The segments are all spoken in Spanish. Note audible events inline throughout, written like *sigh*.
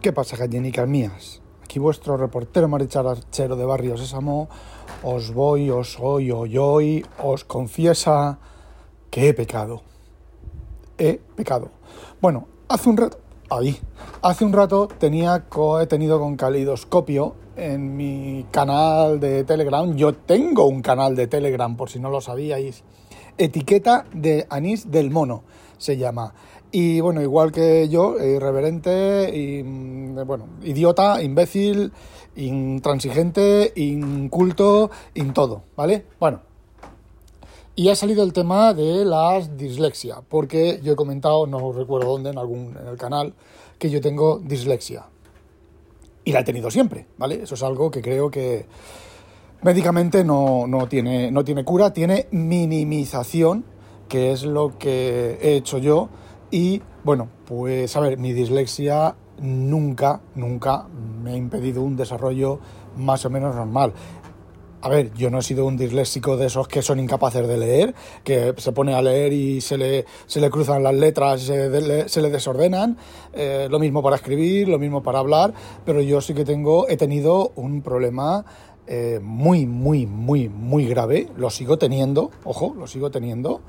¿Qué pasa, gallinicas mías? Aquí vuestro reportero Marichal Archero de Barrio Sésamo os voy, os oy, hoy, hoy, os confiesa que he pecado. He pecado. Bueno, hace un rato, ahí, hace un rato tenía, he tenido con calidoscopio en mi canal de Telegram. Yo tengo un canal de Telegram, por si no lo sabíais. Etiqueta de Anís del Mono se llama. Y bueno, igual que yo, irreverente, y, mm, bueno, idiota, imbécil, intransigente, inculto, in todo, ¿vale? Bueno. Y ha salido el tema de la dislexia, porque yo he comentado, no recuerdo dónde, en algún en el canal, que yo tengo dislexia. Y la he tenido siempre, ¿vale? Eso es algo que creo que médicamente no, no, tiene, no tiene cura, tiene minimización, que es lo que he hecho yo y bueno, pues a ver, mi dislexia nunca, nunca me ha impedido un desarrollo más o menos normal. A ver, yo no he sido un disléxico de esos que son incapaces de leer, que se pone a leer y se le, se le cruzan las letras, se, se le desordenan. Eh, lo mismo para escribir, lo mismo para hablar, pero yo sí que tengo, he tenido un problema eh, muy, muy, muy, muy grave. Lo sigo teniendo, ojo, lo sigo teniendo,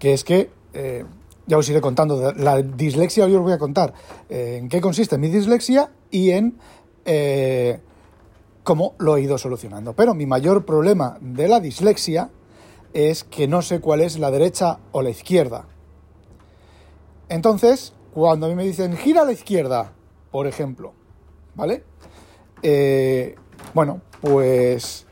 que es que eh, ya os iré contando. La dislexia yo os voy a contar eh, en qué consiste mi dislexia y en eh, cómo lo he ido solucionando. Pero mi mayor problema de la dislexia es que no sé cuál es la derecha o la izquierda. Entonces, cuando a mí me dicen gira a la izquierda, por ejemplo, ¿vale? Eh, bueno, pues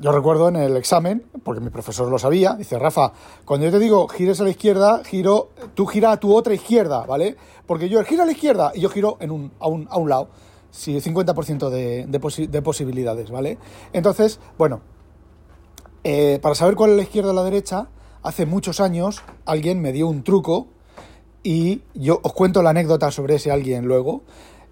yo recuerdo en el examen, porque mi profesor lo sabía, dice, Rafa, cuando yo te digo gires a la izquierda, giro, tú gira a tu otra izquierda, ¿vale? Porque yo gira a la izquierda y yo giro en un, a, un, a un lado. Sí, 50% de, de, posibilidades, ¿vale? Entonces, bueno, eh, para saber cuál es la izquierda o la derecha, hace muchos años alguien me dio un truco y yo os cuento la anécdota sobre ese alguien luego.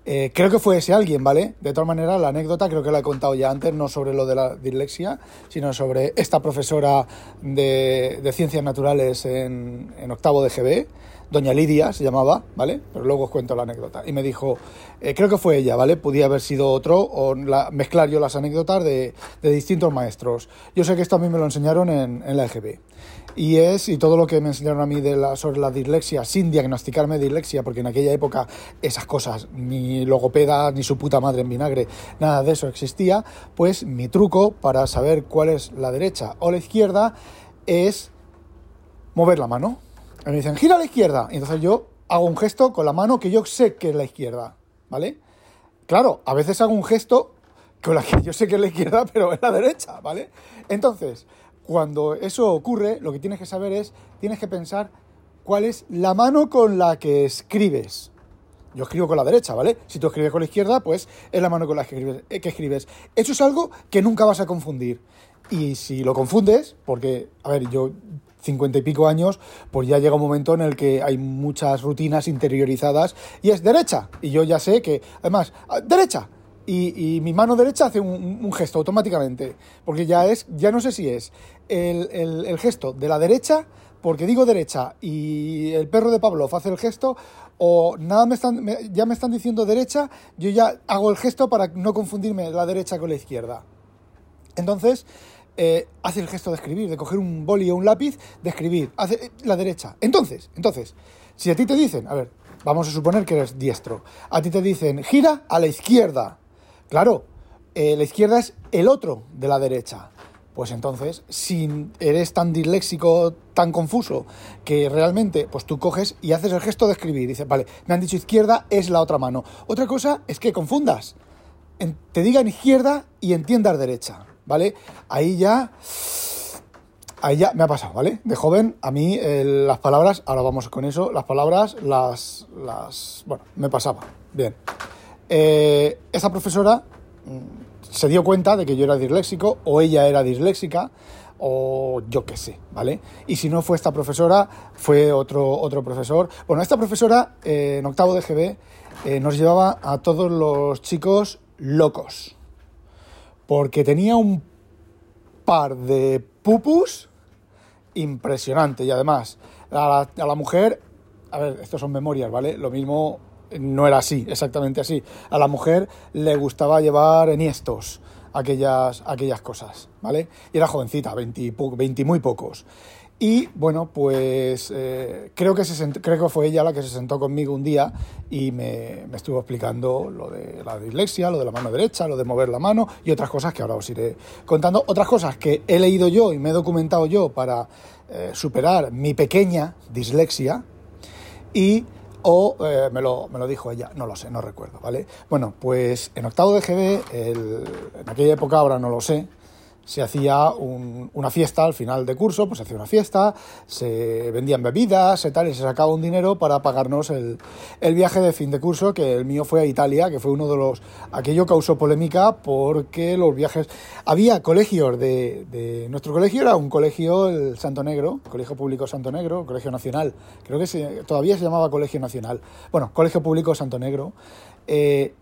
Eh, creo que fue ese alguien, ¿vale? De todas maneras, la anécdota creo que la he contado ya antes, no sobre lo de la dislexia, sino sobre esta profesora de, ciencias naturales en, octavo de GB, doña Lidia se llamaba, ¿vale? Pero luego os cuento la anécdota. Y me dijo, eh, creo que fue ella, ¿vale? Podía haber sido otro, o mezclar yo las anécdotas de, distintos maestros. Yo sé que esto a mí me lo enseñaron en, en la EGB y es, y todo lo que me enseñaron a mí de la, sobre la dislexia, sin diagnosticarme dislexia, porque en aquella época esas cosas, ni logopeda, ni su puta madre en vinagre, nada de eso existía, pues mi truco para saber cuál es la derecha o la izquierda es mover la mano. me dicen, gira a la izquierda. Y entonces yo hago un gesto con la mano que yo sé que es la izquierda, ¿vale? Claro, a veces hago un gesto con la que yo sé que es la izquierda, pero es la derecha, ¿vale? Entonces, cuando eso ocurre, lo que tienes que saber es, tienes que pensar cuál es la mano con la que escribes. Yo escribo con la derecha, ¿vale? Si tú escribes con la izquierda, pues es la mano con la que escribes. Eh, escribes. Eso es algo que nunca vas a confundir. Y si lo confundes, porque, a ver, yo cincuenta y pico años, pues ya llega un momento en el que hay muchas rutinas interiorizadas y es derecha. Y yo ya sé que, además, ah, derecha, y, mi mano derecha hace un, gesto automáticamente, porque ya es, ya no sé si es el, gesto de la derecha, porque digo derecha y el perro de Pavlov hace el gesto, o nada me están, ya me están diciendo derecha, yo ya hago el gesto para no confundirme la derecha con la izquierda. Entonces, eh, hace el gesto de escribir, de coger un boli o un lápiz, de escribir, hace eh, la derecha. Entonces, entonces, si a ti te dicen, a ver, vamos a suponer que eres diestro, a ti te dicen gira a la izquierda, Claro, eh, la izquierda es el otro de la derecha. Pues entonces, si eres tan disléxico, tan confuso, que realmente, pues tú coges y haces el gesto de escribir. Dices, vale, me han dicho izquierda, es la otra mano. Otra cosa es que confundas. te digan izquierda y entiendas derecha, ¿vale? Ahí ya... Ahí ya me ha pasado, ¿vale? De joven, a mí las palabras, ahora vamos con eso, las palabras las, las... Bueno, me pasaba. Bien. Eh, esa profesora mm, se dio cuenta de que yo era disléxico o ella era disléxica o yo qué sé, ¿vale? Y si no fue esta profesora, fue otro, otro profesor. Bueno, esta profesora eh, en octavo de GB eh, nos llevaba a todos los chicos locos, porque tenía un par de pupus impresionante y además a la, a la mujer, a ver, estos son memorias, ¿vale? Lo mismo no era así, exactamente así. A la mujer le gustaba llevar eniestos, aquellas, aquellas cosas, ¿vale? Y era jovencita, 20, 20 muy pocos. Y bueno, pues eh, creo, que se creo que fue ella la que se sentó conmigo un día y me, me, estuvo explicando lo de la dislexia, lo de la mano derecha, lo de mover la mano y otras cosas que ahora os iré contando. Otras cosas que he leído yo y me he documentado yo para eh, superar mi pequeña dislexia y o eh, me, lo, me, lo, dijo ella, no lo sé, no recuerdo, ¿vale? Bueno, pues en octavo de GB, el, en aquella época, ahora no lo sé, se hacía un, una fiesta al final de curso, pues se hacía una fiesta, se vendían bebidas y tal, y se sacaba un dinero para pagarnos el, el, viaje de fin de curso, que el mío fue a Italia, que fue uno de los... Aquello causó polémica porque los viajes... Había colegios de... de nuestro colegio era un colegio, el Santo Negro, Colegio Público Santo Negro, Colegio Nacional, creo que se, todavía se llamaba Colegio Nacional. Bueno, Colegio Público Santo Negro. Eh,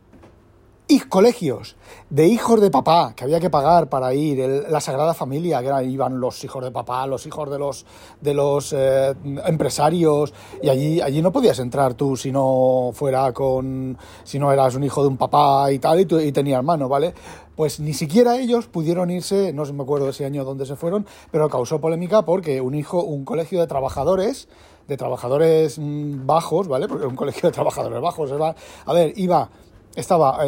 y colegios de hijos de papá que había que pagar para ir, el, la Sagrada Familia, que era, iban los hijos de papá, los hijos de los, de los eh, empresarios, y allí, allí no podías entrar tú si no fuera con, si no eras un hijo de un papá y tal, y, tú, y tenías mano, ¿vale? Pues ni siquiera ellos pudieron irse, no me acuerdo ese año dónde se fueron, pero causó polémica porque un hijo, un colegio de trabajadores, de trabajadores bajos, ¿vale? Porque un colegio de trabajadores bajos, era, a ver, iba estaba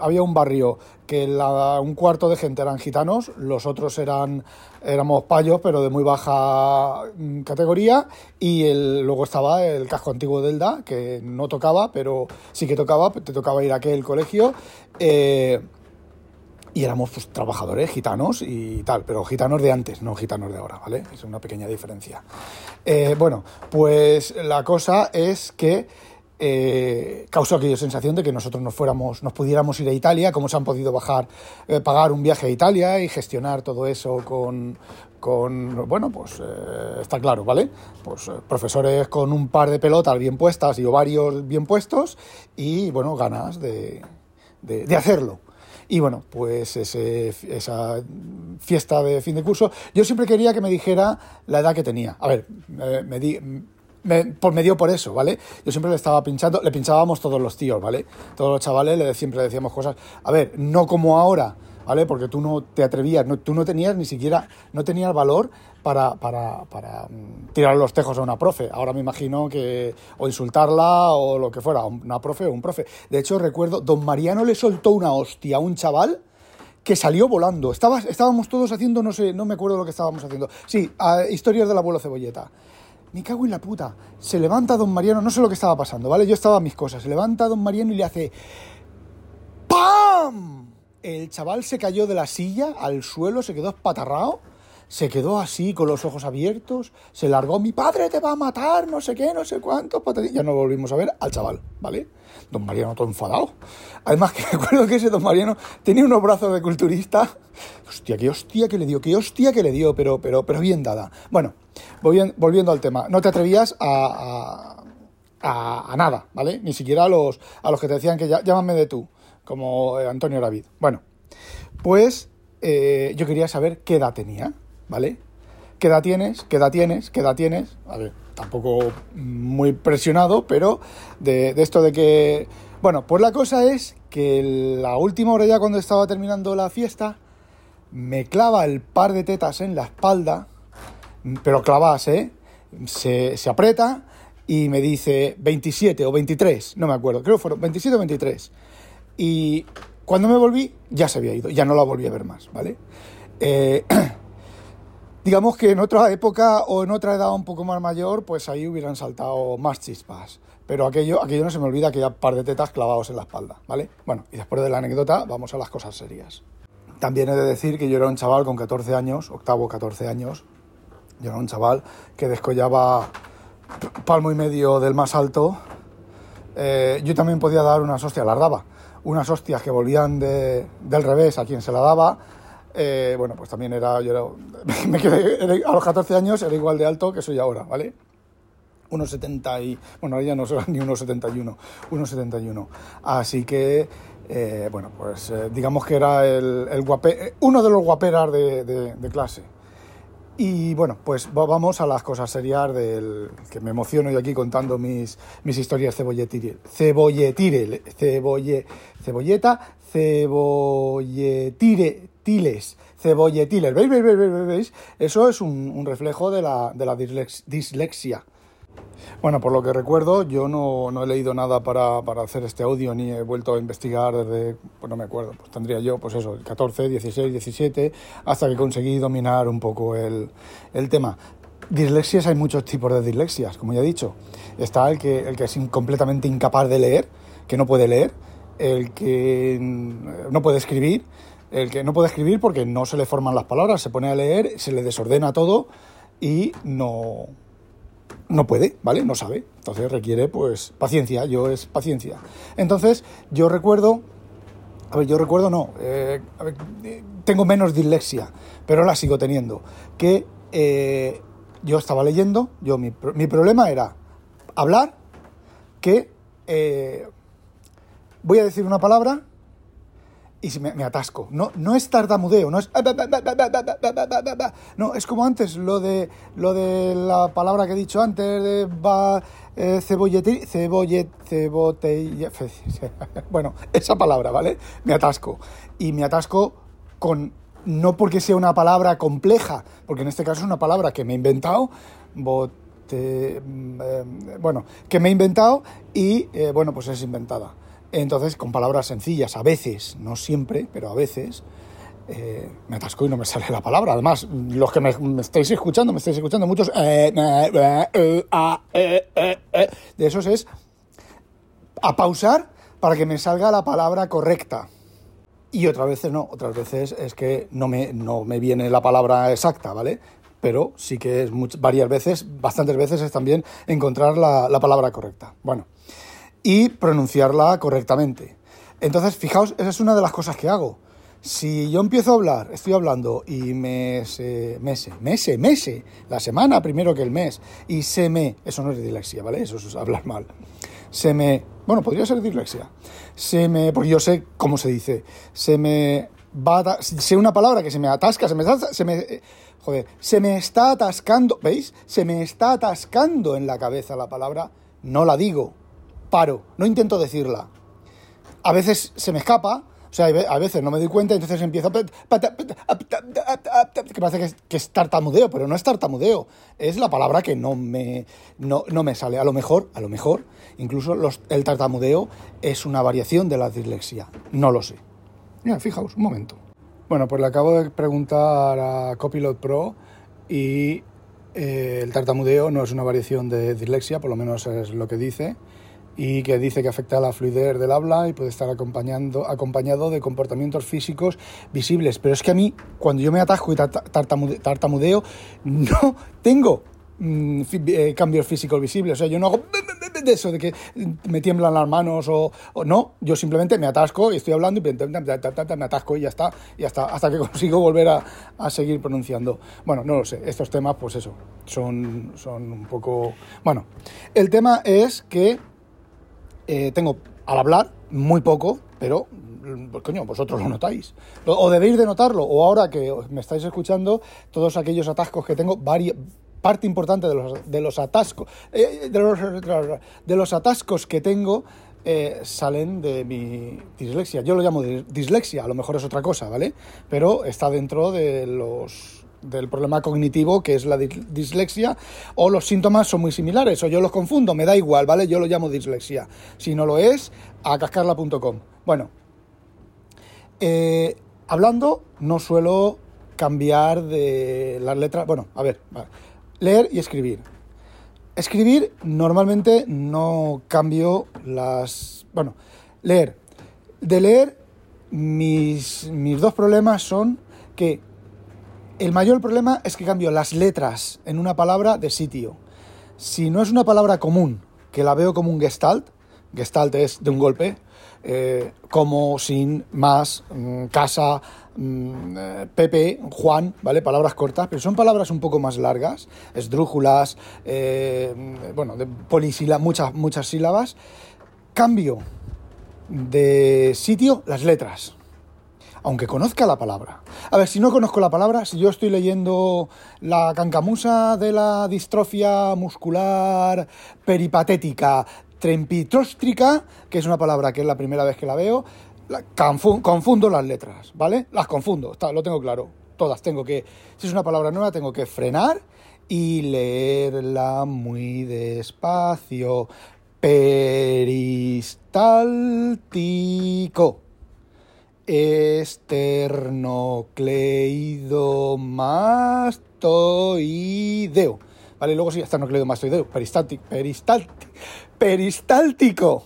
había un barrio que la, un cuarto de gente eran gitanos, los otros eran éramos payos, pero de muy baja mm, categoría, y el, luego estaba el casco antiguo del DA, que no tocaba, pero sí que tocaba, te tocaba ir a aquel colegio, eh, y éramos pues, trabajadores gitanos y tal, pero gitanos de antes, no gitanos de ahora, ¿vale? Es una pequeña diferencia. Eh, bueno, pues la cosa es que eh, causó aquella sensación de que nosotros nos fuéramos, nos pudiéramos ir a Italia, cómo se han podido bajar, eh, pagar un viaje a Italia y gestionar todo eso con, con bueno, pues eh, está claro, ¿vale? Pues profesores con un par de pelotas bien puestas y ovarios bien puestos y, bueno, ganas de, de, de hacerlo. Y bueno, pues ese, esa fiesta de fin de curso, yo siempre quería que me dijera la edad que tenía. A ver, me di, me, pues me dio por eso, ¿vale? Yo siempre le estaba pinchando, le pinchábamos todos los tíos, ¿vale? Todos los chavales le, siempre decíamos cosas, a ver, no como ahora, ¿vale? Porque tú no te atrevías, no, tú no tenías ni siquiera, no tenías valor para, para, para mm, tirar los tejos a una profe. Ahora me imagino que, o insultarla o lo que fuera, una profe o un profe. De hecho, recuerdo, don Mariano le soltó una hostia a un chaval que salió volando. Estaba, estábamos todos haciendo, no sé, no me acuerdo lo que estábamos haciendo. Sí, historias del abuelo Cebolleta me cago en la puta. Se levanta don Mariano, no sé lo que estaba pasando, ¿vale? Yo estaba a mis cosas. Se levanta don Mariano y le hace. ¡Pam! El chaval se cayó de la silla al suelo, se quedó espatarrado, se quedó así con los ojos abiertos, se largó, mi padre te va a matar, no sé qué, no sé cuánto, ya no volvimos a ver al chaval, ¿vale? Don Mariano todo enfadado. Además *laughs* que recuerdo que ese don Mariano tenía unos brazos de culturista. Hostia, qué hostia que le dio, qué hostia que le dio, pero, pero, pero bien dada. Bueno, volviendo al tema, no te atrevías a, a, a, nada, ¿vale? Ni siquiera a los, a los que te decían que ya, llámame de tú, como eh, Antonio David. Bueno, pues eh, yo quería saber qué edad tenía, ¿vale? ¿Qué edad tienes? ¿Qué edad tienes? ¿Qué edad tienes? A ver, tampoco muy presionado, pero de, esto de que... Bueno, pues la cosa es que la última hora ya cuando estaba terminando la fiesta, me clava el par de tetas en la espalda, pero clavas, ¿eh? Se, se, aprieta y me dice 27 o 23, no me acuerdo, creo que fueron 27 o 23. Y cuando me volví, ya se había ido, ya no la volví a ver más, ¿vale? Eh, *clears throat* digamos que en otra época o en otra edad un poco más mayor, pues ahí hubieran saltado más chispas. Pero aquello, aquello no se me olvida, aquella par de tetas clavados en la espalda, ¿vale? Bueno, y después de la anécdota, vamos a las cosas serias. También he de decir que yo era un chaval con 14 años, octavo, 14 años, yo era un chaval que descollaba palmo y medio del más alto, eh, yo también podía dar unas hostias, las daba, unas hostias que volvían de, del revés a quien se la daba. Eh, bueno, pues también era, yo era, *laughs* me quedé, a los 14 años era igual de alto que soy ahora, ¿vale? 1,70 y, bueno, ahora ya no soy *laughs* ni 1,71, 1,71. Así que, eh, bueno, pues digamos que era el, el guape, uno de los guaperas de, de, de clase. Y bueno, pues vamos a las cosas serias del que me emociono yo aquí contando mis, mis historias cebolletire, cebolletire, cebolle, cebolleta, cebolletire, tiles, cebolletiles. ¿Veis, veis, veis, veis? veis? Eso es un, reflejo de la, de la dislexia. Bueno, por lo que recuerdo, yo no, no he leído nada para, para, hacer este audio ni he vuelto a investigar desde, pues no me acuerdo, pues tendría yo, pues eso, 14, 16, 17, hasta que conseguí dominar un poco el, el tema. Dislexias hay muchos tipos de dislexias, como ya he dicho. Está el que, el que es completamente incapaz de leer, que no puede leer, el que no puede escribir, el que no puede escribir porque no se le forman las palabras, se pone a leer, se le desordena todo y no, no puede, ¿vale? No sabe. Entonces requiere, pues, paciencia. Yo es paciencia. Entonces, yo recuerdo. A ver, yo recuerdo no. Eh, tengo menos dislexia, pero la sigo teniendo. Que eh, yo estaba leyendo, yo mi, mi, problema era hablar que eh, voy a decir una palabra y me, me, atasco. No, no es tartamudeo, no es... No, es como antes, lo de, lo de la palabra que he dicho antes, de va, eh, cebolletir, cebollet, cebote... Bueno, esa palabra, ¿vale? Me atasco. Y me atasco con... No porque sea una palabra compleja, porque en este caso es una palabra que me he inventado, bote, eh, bueno, que me he inventado y, eh, bueno, pues es inventada. Entonces, con palabras sencillas, a veces, no siempre, pero a veces, eh, me atasco y no me sale la palabra. Además, los que me, estáis escuchando, me estáis escuchando muchos eh, eh, de esos es a pausar para que me salga la palabra correcta. Y otras veces no, otras veces es que no me, no me viene la palabra exacta, ¿vale? Pero sí que es varias veces, bastantes veces es también encontrar la, la palabra correcta. Bueno y pronunciarla correctamente. Entonces, fijaos, esa es una de las cosas que hago. Si yo empiezo a hablar, estoy hablando y me se, mese, mese, mese, la semana primero que el mes, y se me, eso no es dislexia, ¿vale? Eso es hablar mal. Se me, bueno, podría ser dislexia. Se me, porque yo sé cómo se dice, se me va, sé una palabra que se me atasca, se me, se me, joder, se me está atascando, ¿veis? Se me está atascando en la cabeza la palabra, no la digo, paro, no intento decirla. A veces se me escapa, o sea, a veces no me doy cuenta, entonces empiezo que parece que es, tartamudeo, pero no es tartamudeo, es la palabra que no me, no, no me sale. A lo mejor, a lo mejor, incluso los, el tartamudeo es una variación de la dislexia, no lo sé. Mira, fijaos, un momento. Bueno, pues le acabo de preguntar a Copilot Pro y eh, el tartamudeo no es una variación de dislexia, por lo menos es lo que dice y que dice que afecta a la fluidez del habla y puede estar acompañando, acompañado de comportamientos físicos visibles. Pero es que a mí, cuando yo me atasco y tartamudeo, *laughs* no tengo mm, eh, cambios físicos visibles. O sea, yo no hago de eso, de que me tiemblan las manos o, no. Yo simplemente me atasco y estoy hablando y me atasco y ya está, y hasta, hasta que *laughs* consigo volver a, a, seguir pronunciando. Bueno, no lo sé. Estos temas, pues eso, son, son un poco... Bueno, el tema es que eh, tengo al hablar muy poco, pero pues, coño, vosotros lo notáis. O debéis de notarlo, o ahora que me estáis escuchando, todos aquellos atascos que tengo, parte importante de los, de los atascos, eh, de, los, de los atascos que tengo eh, salen de mi dislexia. Yo lo llamo dislexia, a lo mejor es otra cosa, ¿vale? Pero está dentro de los del problema cognitivo que es la dislexia o los síntomas son muy similares o yo los confundo, me da igual, ¿vale? Yo lo llamo dislexia. Si no lo es, a cascarla.com. Bueno, eh, hablando no suelo cambiar de las letras, bueno, a ver, leer y escribir. Escribir normalmente no cambio las, bueno, leer. De leer mis, mis dos problemas son que el mayor problema es que cambio las letras en una palabra de sitio. Si no es una palabra común, que la veo como un gestalt, Gestalt es de un golpe, eh, como, sin, más, mm, casa, mm, eh, Pepe, Juan, ¿vale? Palabras cortas, pero son palabras un poco más largas, esdrújulas, eh, bueno, de polisílabas, muchas, muchas sílabas. Cambio de sitio las letras aunque conozca la palabra. A ver, si no conozco la palabra, si yo estoy leyendo la cancamusa de la distrofia muscular peripatética trempitróstrica, que es una palabra que es la primera vez que la veo, confundo las letras, ¿vale? Las confundo, lo tengo claro. Todas tengo que, si es una palabra nueva, tengo que frenar y leerla muy despacio. Peristáltico esternocleidomastoideo. Vale, luego sí, esternocleidomastoideo, peristáltico, peristáltico, peristáltico.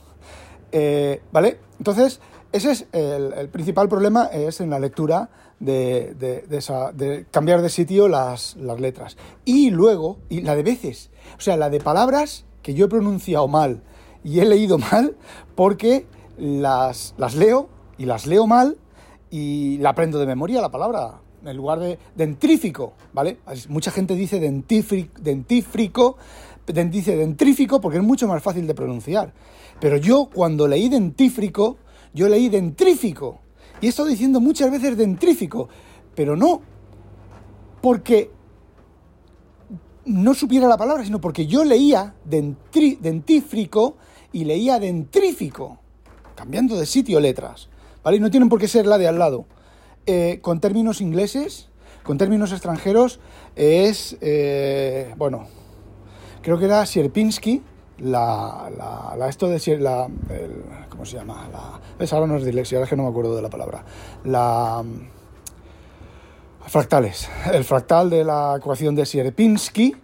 Eh, ¿Vale? Entonces, ese es el, principal problema, es en la lectura de, de, cambiar de sitio las, letras. Y luego, y la de veces, o sea, la de palabras que yo he pronunciado mal y he leído *laughs* mal porque las leo y las leo mal y la aprendo de memoria la palabra, en lugar de dentrífico, ¿vale? Mucha gente dice dentífrico, dice dentrífico porque es mucho más fácil de pronunciar. Pero yo cuando leí dentífrico, yo leí dentrífico. Y he estado diciendo muchas veces dentrífico, pero no porque no supiera la palabra, sino porque yo leía dentífrico y leía dentrífico, cambiando de sitio letras. ¿Vale? Y no tienen por qué ser la de al lado. Eh, con términos ingleses, con términos extranjeros, es, eh, bueno, creo que era Sierpinski, la, la, esto de la, ¿cómo se llama? La, ahora no es dislexia, es que no me acuerdo de la palabra. La fractales, el fractal de la ecuación de Sierpinski,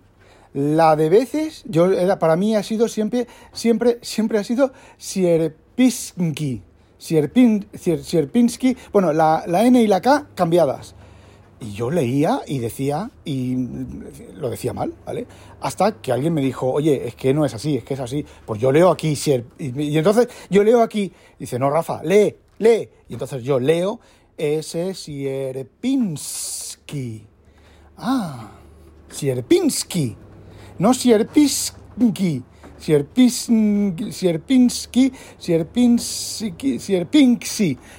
la de veces, yo para mí ha sido siempre, siempre, siempre ha sido Sierpinski, Sierpinski, bueno, la, N y la K cambiadas. Y yo leía y decía, y lo decía mal, ¿vale? Hasta que alguien me dijo, oye, es que no es así, es que es así. Pues yo leo aquí, y, entonces yo leo aquí, dice, no, Rafa, lee, lee. Y entonces yo leo ese Sierpinski. Ah, Sierpinski, no Sierpinski. Sierpinski, Sierpinski, Sierpinski,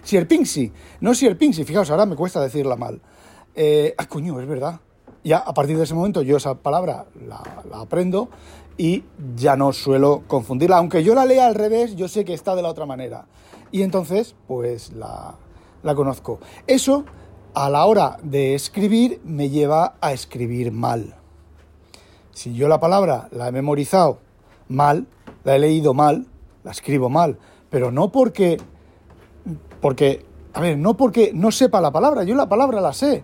Sierpinski, no Sierpinski, fijaos, ahora me cuesta decirla mal. Eh, ah, coño, es verdad. Ya a partir de ese momento yo esa palabra la, aprendo y ya no suelo confundirla. Aunque yo la lea al revés, yo sé que está de la otra manera. Y entonces, pues la, la conozco. Eso, a la hora de escribir, me lleva a escribir mal. Si yo la palabra la he memorizado mal, la he leído mal, la escribo mal, pero no porque, porque, a ver, no porque no sepa la palabra, yo la palabra la sé.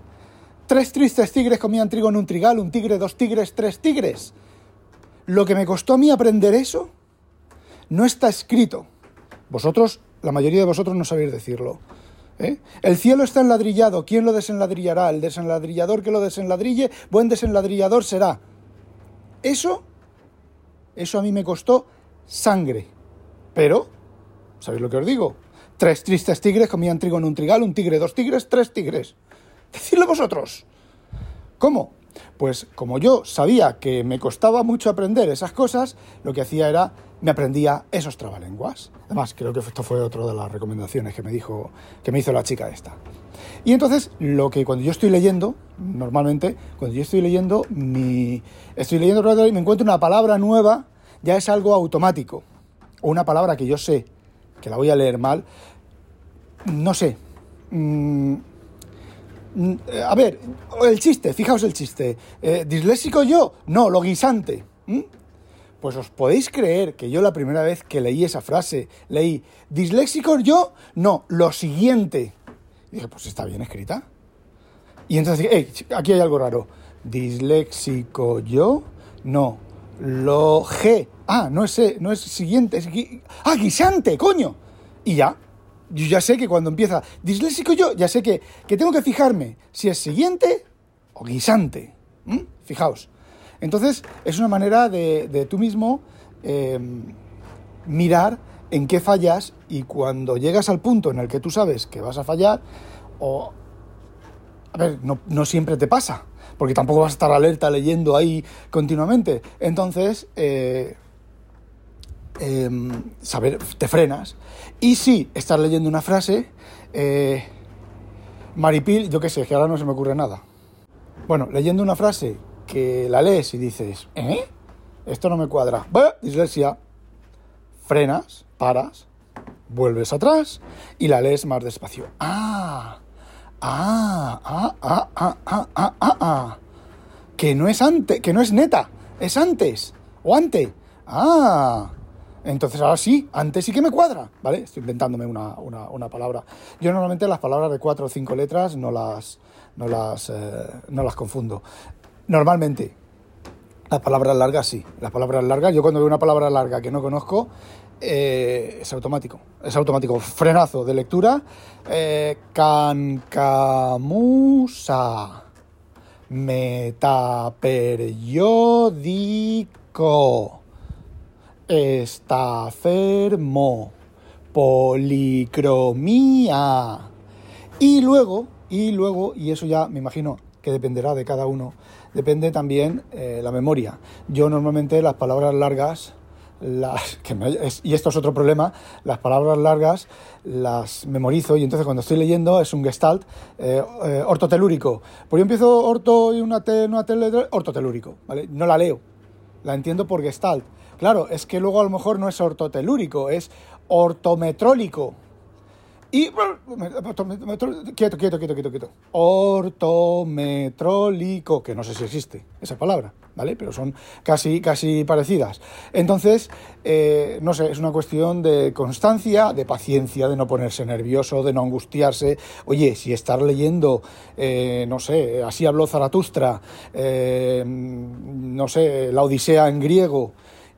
Tres tristes tigres comían trigo en un trigal, un tigre, dos tigres, tres tigres. Lo que me costó a mí aprender eso no está escrito. Vosotros, la mayoría de vosotros no sabéis decirlo. ¿eh? El cielo está enladrillado, ¿quién lo desenladrillará? El desenladrillador que lo desenladrille, buen desenladrillador será. Eso eso a mí me costó sangre. Pero, ¿sabéis lo que os digo? Tres tristes tigres comían trigo en un trigal, un tigre, dos tigres, tres tigres. Decidlo vosotros. ¿Cómo? Pues como yo sabía que me costaba mucho aprender esas cosas, lo que hacía era, me aprendía esos trabalenguas. Además, creo que esto fue otra de las recomendaciones que me dijo, que me hizo la chica esta. Y entonces, lo que cuando yo estoy leyendo, normalmente, cuando yo estoy leyendo, mi, estoy leyendo y me encuentro una palabra nueva, ya es algo automático. O una palabra que yo sé que la voy a leer mal, no sé. Mm, a ver, el chiste, fijaos el chiste. Eh, ¿Disléxico yo? No, lo guisante. Pues os podéis creer que yo la primera vez que leí esa frase, leí, ¿disléxico yo? No, lo siguiente. Y dije, pues está bien escrita. Y entonces dije, aquí hay algo raro. ¿Disléxico yo? No. Lo G. Ah, no es, no es siguiente, es ah, guisante, coño. Y ya. Yo ya sé que cuando empieza disléxico yo, ya sé que, que tengo que fijarme si es siguiente o guisante. Fijaos. Entonces, es una manera de, de tú mismo em, mirar en qué fallas y cuando llegas al punto en el que tú sabes que vas a fallar, o... A ver, no, no siempre te pasa, porque tampoco vas a estar alerta leyendo ahí continuamente. Entonces, eh, Em, saber, te frenas. Y si estás leyendo una frase, eh, Maripil, yo qué sé, que ahora no se me ocurre nada. Bueno, leyendo una frase que la lees y dices, ¿eh? Esto no me cuadra. Bah, dislexia. Frenas, paras, vuelves atrás y la lees más despacio. ¡Ah! ¡Ah! ¡Ah! ¡Ah! ¡Ah! ¡Ah! ¡Ah! ah, ah. ah. Que no es antes, que no es neta, es antes o ante. ¡Ah! Entonces ahora sí, antes sí que me cuadra, ¿vale? Estoy inventándome una, una, una palabra. Yo normalmente las palabras de cuatro o cinco letras no las, no las, eh, no las confundo. Normalmente, las palabras largas sí. Las palabras largas, yo cuando veo una palabra larga que no conozco, eh, es automático. Es automático. Frenazo de lectura. Eh, cancamusa. Metaperiódico. Estafermo. Policromía. Y luego, y luego, y eso ya me imagino que dependerá de cada uno, depende también eh, la memoria. Yo normalmente las palabras largas, y esto es otro problema, las palabras largas las memorizo y entonces cuando estoy leyendo es un gestalt eh, eh, ortotelúrico. Pues yo empiezo orto y una T, una T, ortotelúrico, ¿vale? No la leo, la entiendo por gestalt. Claro, es que luego a lo mejor no es ortotelúrico, es ortometrólico. Y. Quieto, quieto, quieto, quieto, quieto. Ortometrólico, que no sé si existe esa palabra, ¿vale? Pero son casi, casi parecidas. Entonces, eh, no sé, es una cuestión de constancia, de paciencia, de no ponerse nervioso, de no angustiarse. Oye, si estar leyendo, eh, no sé, así habló Zaratustra, eh, no sé, la Odisea en griego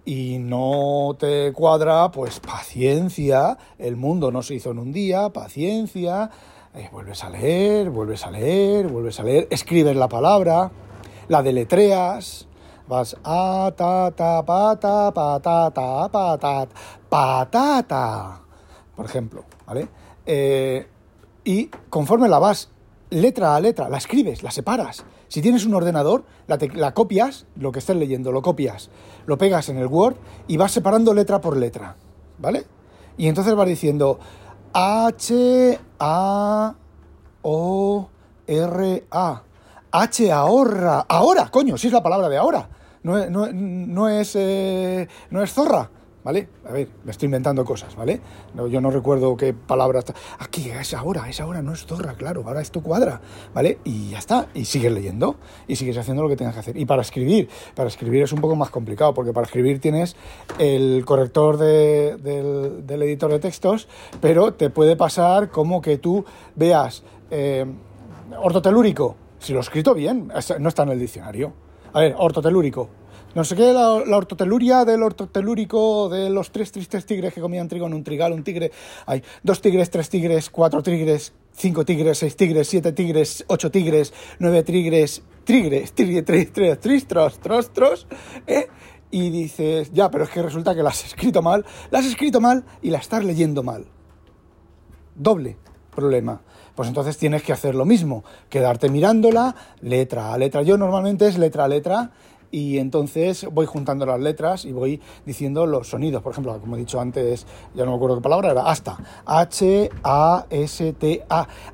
y no te cuadra, pues paciencia, el mundo no se hizo en un día, paciencia, eh, vuelves a leer, vuelves a leer, vuelves a leer, escribes la palabra, la deletreas, vas a ta ta pata patata patat patata, por ejemplo, ¿vale? Eh, y conforme la vas letra a letra, la escribes, la separas. Si tienes un ordenador, la, copias, lo que estés leyendo, lo copias, lo pegas en el Word y vas separando letra por letra, ¿vale? Y entonces vas diciendo H, A, O, R, A. H ahorra. Ahora, coño, si es la palabra de ahora. No, no, es, eh, no es zorra. ¿Vale? A ver, me estoy inventando cosas, ¿vale? No, yo no recuerdo qué palabra está. Aquí, es ahora, es ahora, no es zorra, claro, ahora esto cuadra, ¿vale? Y ya está, y sigues leyendo, y sigues haciendo lo que tengas que hacer. Y para escribir, para escribir es un poco más complicado, porque para escribir tienes el corrector del, editor de textos, pero te puede pasar como que tú veas eh, ortotelúrico, si lo he escrito bien, no está en el diccionario. A ver, ortotelúrico, no sé qué, la, ortoteluria del ortotelúrico de los tres tristes tigres que comían trigo en un trigal, un tigre. Hay dos tigres, tres tigres, cuatro tigres, cinco tigres, seis tigres, siete tigres, ocho tigres, nueve tigres, tigres, tigres, tigres, tristros, trostros, ¿eh? Y dices, ya, pero es que resulta que la has escrito mal, la has escrito mal y la estás leyendo mal. Doble problema. Pues entonces tienes que hacer lo mismo, quedarte mirándola letra a letra. Yo normalmente es letra a letra y entonces voy juntando las letras y voy diciendo los sonidos. Por ejemplo, como he dicho antes, ya no me acuerdo qué palabra era, hasta. H-A-S-T-A.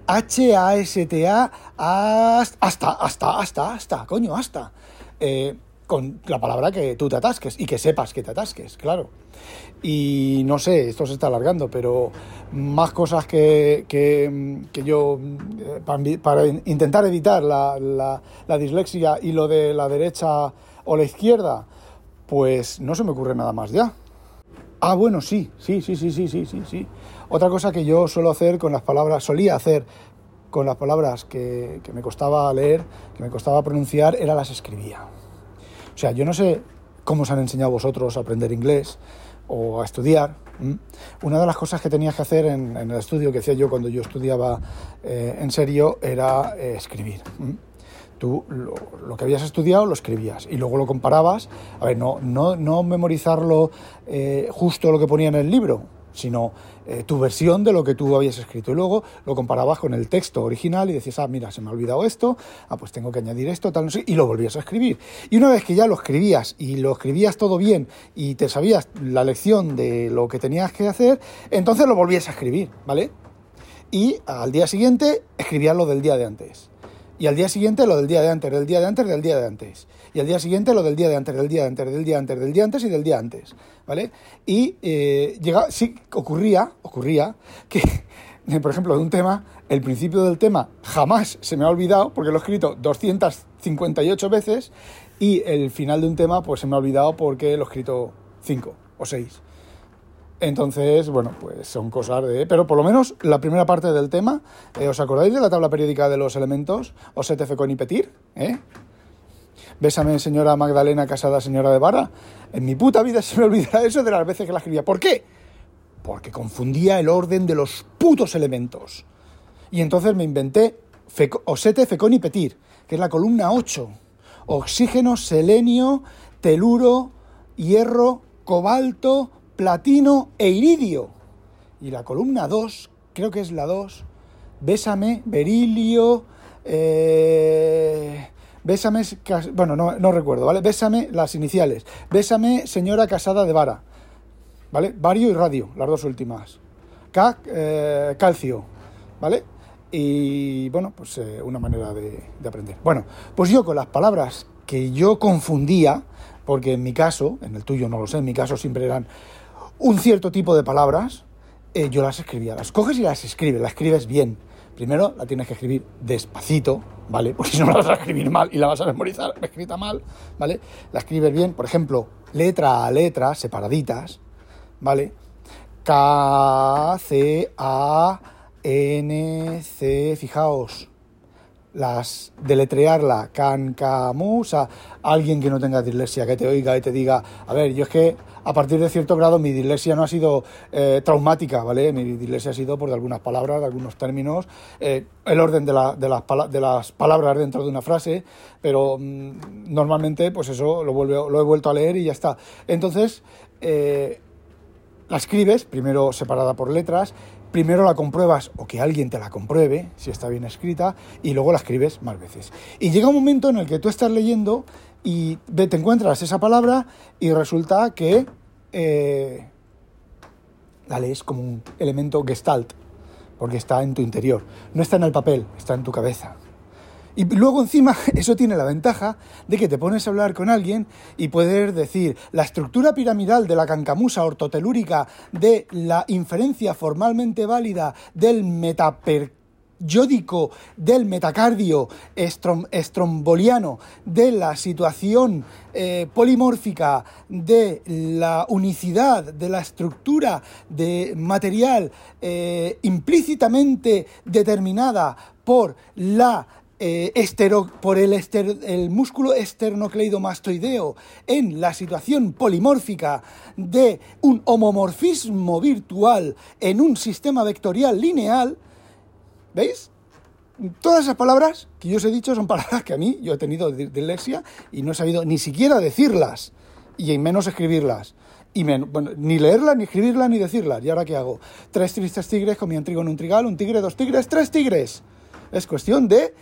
H-A-S-T-A. Hasta, hasta, hasta, hasta, coño, hasta. Eh, con la palabra que tú te atasques y que sepas que te atasques, claro. Y no sé, esto se está alargando, pero más cosas que, que, yo, eh, para, intentar evitar la, la, dislexia y lo de la derecha o la izquierda, pues no se me ocurre nada más ya. Ah, bueno, sí, sí, sí, sí, sí, sí, sí, sí. Otra cosa que yo suelo hacer con las palabras, solía hacer con las palabras que, que me costaba leer, que me costaba pronunciar, era las escribía. O sea, yo no sé cómo os han enseñado vosotros a aprender inglés o a estudiar. Una de las cosas que tenías que hacer en, el estudio que hacía yo cuando yo estudiaba eh, en serio era eh, escribir. Tú lo, que habías estudiado lo escribías y luego lo comparabas. A ver, no, no, no memorizarlo eh, justo lo que ponía en el libro, sino eh, tu versión de lo que tú habías escrito. Y luego lo comparabas con el texto original y decías, ah, mira, se me ha olvidado esto, ah, pues tengo que añadir esto, tal, no sé, y lo volvías a escribir. Y una vez que ya lo escribías y lo escribías todo bien y te sabías la lección de lo que tenías que hacer, entonces lo volvías a escribir, ¿vale? Y al día siguiente escribías lo del día de antes. Y al día siguiente lo del día de antes, del día de antes, del día de antes. Y al día siguiente lo del día de antes, del día de antes, del día de antes, del día antes y del día antes. ¿Vale? Y eh, llega, sí, ocurría, ocurría que, *laughs* por ejemplo, de un tema, el principio del tema jamás se me ha olvidado, porque lo he escrito 258 veces, y el final de un tema, pues se me ha olvidado porque lo he escrito 5 o 6. Entonces, bueno, pues son cosas de... Pero por lo menos la primera parte del tema, eh, ¿os acordáis de la tabla periódica de los elementos? O se con y petir, ¿eh? Bésame, señora Magdalena Casada, señora de Vara. En mi puta vida *laughs* se me olvidará eso de las veces que la escribía. ¿Por qué? Porque confundía el orden de los putos elementos. Y entonces me inventé Osete, Fecón y Petir, que es la columna 8. Oxígeno, selenio, teluro, hierro, cobalto, platino e iridio. Y la columna 2, creo que es la 2, bésame, berilio, eh, bésame, bueno, no, recuerdo, ¿vale? Bésame las iniciales, bésame señora casada de vara, ¿vale? Vario y radio, las dos últimas. Eh, calcio, ¿vale? Y bueno, pues eh, una manera de, de aprender. Bueno, pues yo con las palabras que yo confundía, porque en mi caso, en el tuyo no lo sé, en mi caso siempre eran un cierto tipo de palabras, eh, yo las escribía. Las coges y las escribes, las escribes bien. Primero la tienes que escribir despacito, ¿vale? *laughs* Porque si no la vas a escribir mal y la vas a memorizar *laughs* escrita mal, ¿vale? La escribes bien, por ejemplo, letra a letra, separaditas, ¿vale? K, C, A, N, C, fijaos, las deletrearla, cancamusa, alguien que no tenga dislexia, que te oiga y te diga, a ver, yo es que a partir de cierto grado mi dislexia no ha sido eh, traumática, ¿vale? Mi dislexia ha sido por algunas palabras, algunos términos, eh, el orden de, las palabras dentro de una frase, pero mm, normalmente pues eso lo, vuelvo, lo he vuelto a leer y ya está. Entonces, eh, la escribes, primero separada por letras, primero la compruebas o que alguien te la compruebe, si está bien escrita, y luego la escribes más veces. Y llega un momento en el que tú estás leyendo y te encuentras esa palabra y resulta que eh, la lees como un elemento gestalt, porque está en tu interior. No está en el papel, está en tu cabeza. Y luego encima *laughs* eso tiene la ventaja de que te pones a hablar con alguien y puedes decir la estructura piramidal de la cancamusa ortotelúrica de la inferencia formalmente válida del metaperiódico del metacardio estromboliano, de la situación eh, polimórfica, de la unicidad, de la estructura de material eh, implícitamente determinada por la eh, por el, el músculo esternocleidomastoideo en la situación polimórfica de un homomorfismo virtual en un sistema vectorial lineal, ¿veis? Todas esas palabras que yo os he dicho son palabras que a mí yo he tenido dislexia y no he sabido ni siquiera decirlas y menos escribirlas. Y ni leerlas, ni escribirlas, ni decirlas. ¿Y ahora qué hago? Tres tristes tigres comían trigo en un trigal, un tigre, dos tigres, tres tigres. Es cuestión de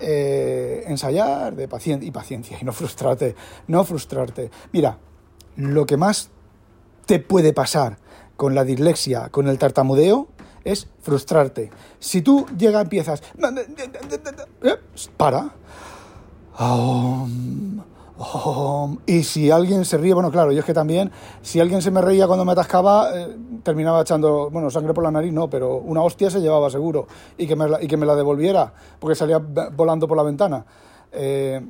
eh, ensayar de paciencia y paciencia y no frustrarte, no frustrarte. Mira, lo que más te puede pasar con la dislexia, con el tartamudeo, es frustrarte. Si tú llegas, empiezas, eh, para, y si alguien se ríe, bueno, claro, yo es que también, si alguien se me reía cuando me atascaba, eh, terminaba echando, bueno, sangre por la nariz, no, pero una hostia se llevaba seguro y que me la, y que me la devolviera, porque salía volando por la ventana. Eh,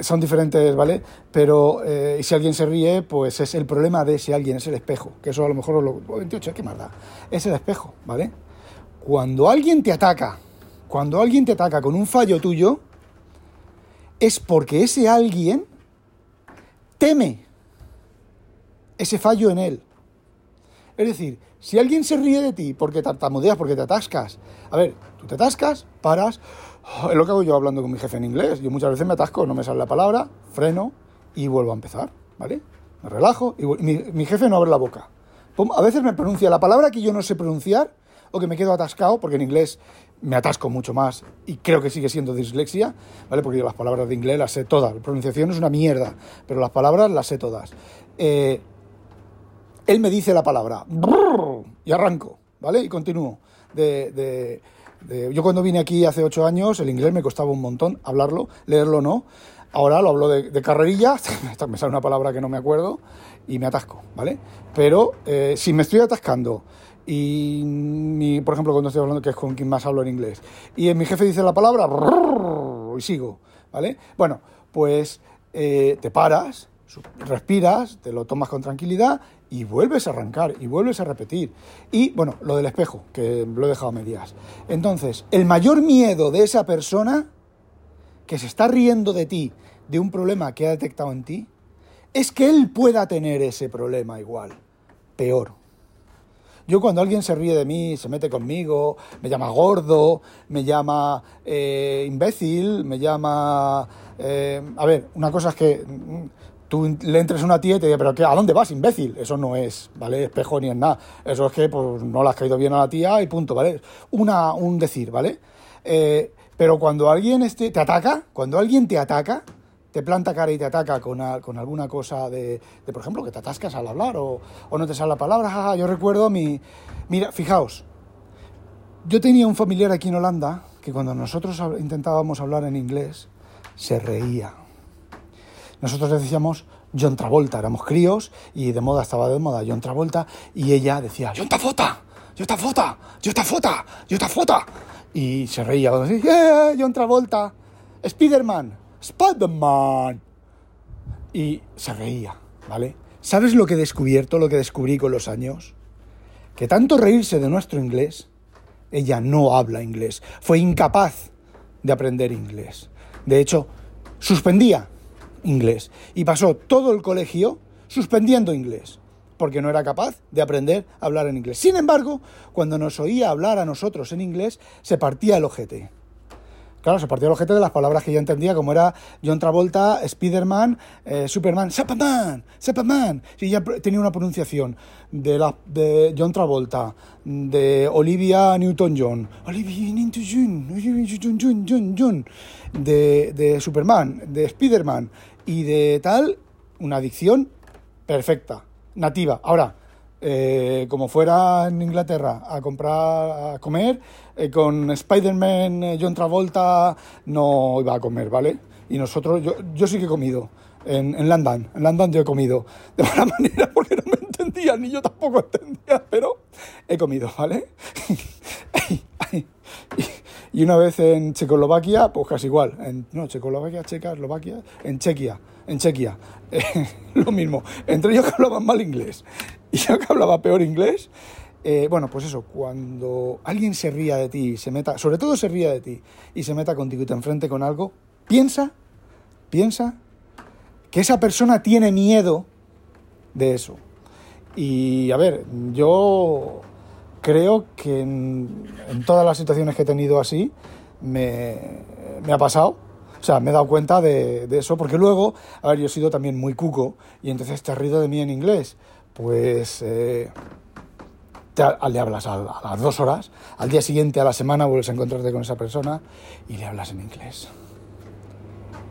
son diferentes, ¿vale? Pero eh, si alguien se ríe, pues es el problema de si alguien es el espejo, que eso a lo mejor lo 28, ¿qué más da? Es el espejo, ¿vale? Cuando alguien te ataca, cuando alguien te ataca con un fallo tuyo, es porque ese alguien teme ese fallo en él. Es decir, si alguien se ríe de ti porque tartamudeas, porque te atascas, a ver, tú te atascas, paras, es lo que hago yo hablando con mi jefe en inglés. Yo muchas veces me atasco, no me sale la palabra, freno y vuelvo a empezar, ¿vale? Me relajo y mi, mi jefe no abre la boca. A veces me pronuncia la palabra que yo no sé pronunciar o que me quedo atascado, porque en inglés me atasco mucho más y creo que sigue siendo dislexia, ¿vale? Porque yo las palabras de inglés las sé todas. La pronunciación es una mierda, pero las palabras las sé todas. Eh, él me dice la palabra y arranco, ¿vale? Y continúo. De, yo cuando vine aquí hace ocho años, el inglés me costaba un montón hablarlo, leerlo no. Ahora lo hablo de, carrerilla, *laughs* me sale una palabra que no me acuerdo y me atasco, ¿vale? Pero eh, si me estoy atascando y, por ejemplo, cuando estoy hablando, que es con quien más hablo en inglés, y mi jefe dice la palabra y sigo, ¿vale? Bueno, pues eh, te paras, respiras, te lo tomas con tranquilidad y vuelves a arrancar y vuelves a repetir. Y bueno, lo del espejo, que lo he dejado a medias. Entonces, el mayor miedo de esa persona que se está riendo de ti, de un problema que ha detectado en ti, es que él pueda tener ese problema igual, peor. Yo cuando alguien se ríe de mí, se mete conmigo, me llama gordo, me llama eh, imbécil, me llama... Eh, a ver, una cosa es que mm, tú le entres a una tía y te diga, pero ¿qué, ¿a dónde vas, imbécil? Eso no es, ¿vale? Espejo ni es nada. Eso es que pues, no le has caído bien a la tía y punto, ¿vale? Una, un decir, ¿vale? Eh, pero cuando alguien este, te ataca, cuando alguien te ataca, te planta cara y te ataca con, con alguna cosa de, de, por ejemplo, que te atascas al hablar o, o no te sale la palabra. yo recuerdo mi... Mira, fijaos, yo tenía un familiar aquí en Holanda que cuando nosotros intentábamos hablar en inglés, se reía. Nosotros decíamos John Travolta, éramos críos y de moda estaba de moda John Travolta y ella decía John Travolta, John Travolta, John Travolta, John Travolta y se reía cuando decía John Travolta, Spiderman, Spider-Man. Y se reía, ¿vale? ¿Sabes lo que he descubierto, lo que descubrí con los años? Que tanto reírse de nuestro inglés, ella no habla inglés. Fue incapaz de aprender inglés. De hecho, suspendía inglés. Y pasó todo el colegio suspendiendo inglés, porque no era capaz de aprender a hablar en inglés. Sin embargo, cuando nos oía hablar a nosotros en inglés, se partía el ojete. Claro, se partió el objeto de las palabras que yo entendía, como era John Travolta, Spiderman, eh, Superman, Superman, Superman. Y ya tenía una pronunciación de, la, de John Travolta, de Olivia Newton-John, Olivia Newton-John, de, de Superman, de Spiderman y de tal, una dicción perfecta, nativa. Ahora, eh, como fuera en Inglaterra a comprar, a comer, eh, con Spider-Man, eh, John Travolta, no iba a comer, ¿vale? Y nosotros, yo, yo sí que he comido. En, en en London yo he comido de mala *laughs* manera porque no me entendía, ni yo tampoco entendía, pero he comido, ¿vale? *laughs* *laughs* y una vez en Checoslovaquia, pues casi igual. En, no, Checoslovaquia, Checa, Eslovaquia, en Chequia, en Chequia. *laughs* lo mismo. Entre ellos que hablaban mal inglés y yo que hablaba peor inglés, eh, bueno, pues eso, cuando alguien se ría de ti, se meta, sobre todo se ría de ti y se meta contigo y te enfrente con algo, piensa, piensa que esa persona tiene miedo de eso. Y a ver, yo creo que en, todas las situaciones que he tenido así me, ha pasado. O sea, me he dado cuenta de, eso, porque luego, a ver, yo he sido también muy cuco y entonces te has rido de mí en inglés pues eh, le hablas a, las dos horas, al día siguiente, a la semana, vuelves a encontrarte con esa persona y le hablas en inglés.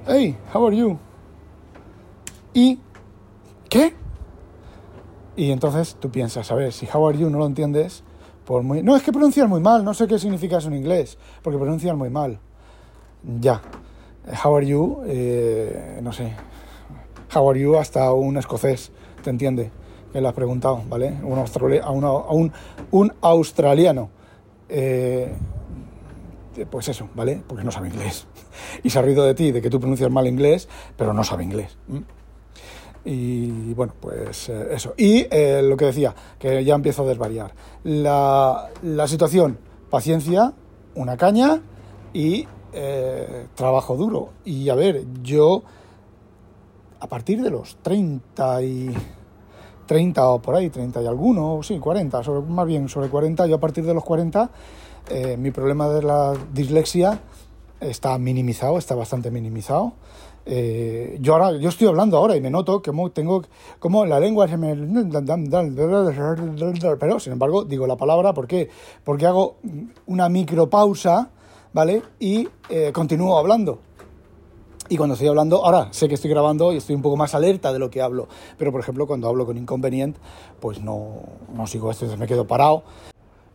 Hey, how are you? ¿Y qué? Y entonces tú piensas, a ver, si how are you no lo entiendes, No, es que pronuncias muy mal, no sé qué significa eso en inglés, porque pronuncias muy mal. Ya. How are you, eh, no sé. How are you hasta un escocés, ¿te entiende? que le has preguntado, ¿vale? Un a, un, un, australiano. Eh, pues eso, ¿vale? Porque no sabe inglés. *laughs* Y se ha rido de ti, de que tú pronuncias mal inglés, pero no sabe inglés. Y bueno, pues eh, eso. Y eh, lo que decía, que ya empiezo a desvariar. La, la situación, paciencia, una caña y trabajo duro. Y a ver, yo a partir de los 30 y 30 o por ahí, 30 y alguno, sí, 40, sobre, más bien sobre 40, yo a partir de los 40 eh, mi problema de la dislexia está minimizado, está bastante minimizado eh, yo ahora, yo estoy hablando ahora y me noto que tengo como la lengua se me pero sin embargo digo la palabra ¿por qué? porque hago una micropausa ¿vale? y eh, continúo hablando y cuando estoy hablando, ahora sé que estoy grabando y estoy un poco más alerta de lo que hablo, pero por ejemplo cuando hablo con Inconvenient, pues no, no sigo esto, me quedo parado.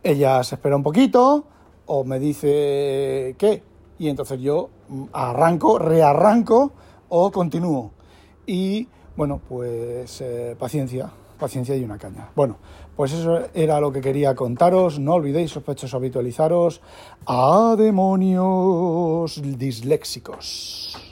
Ella se espera un poquito o me dice qué, y entonces yo arranco, rearranco o continúo. Y bueno, pues eh, paciencia, paciencia y una caña. Bueno, pues eso era lo que quería contaros. No olvidéis, sospechosos, habitualizaros. ¡A demonios disléxicos!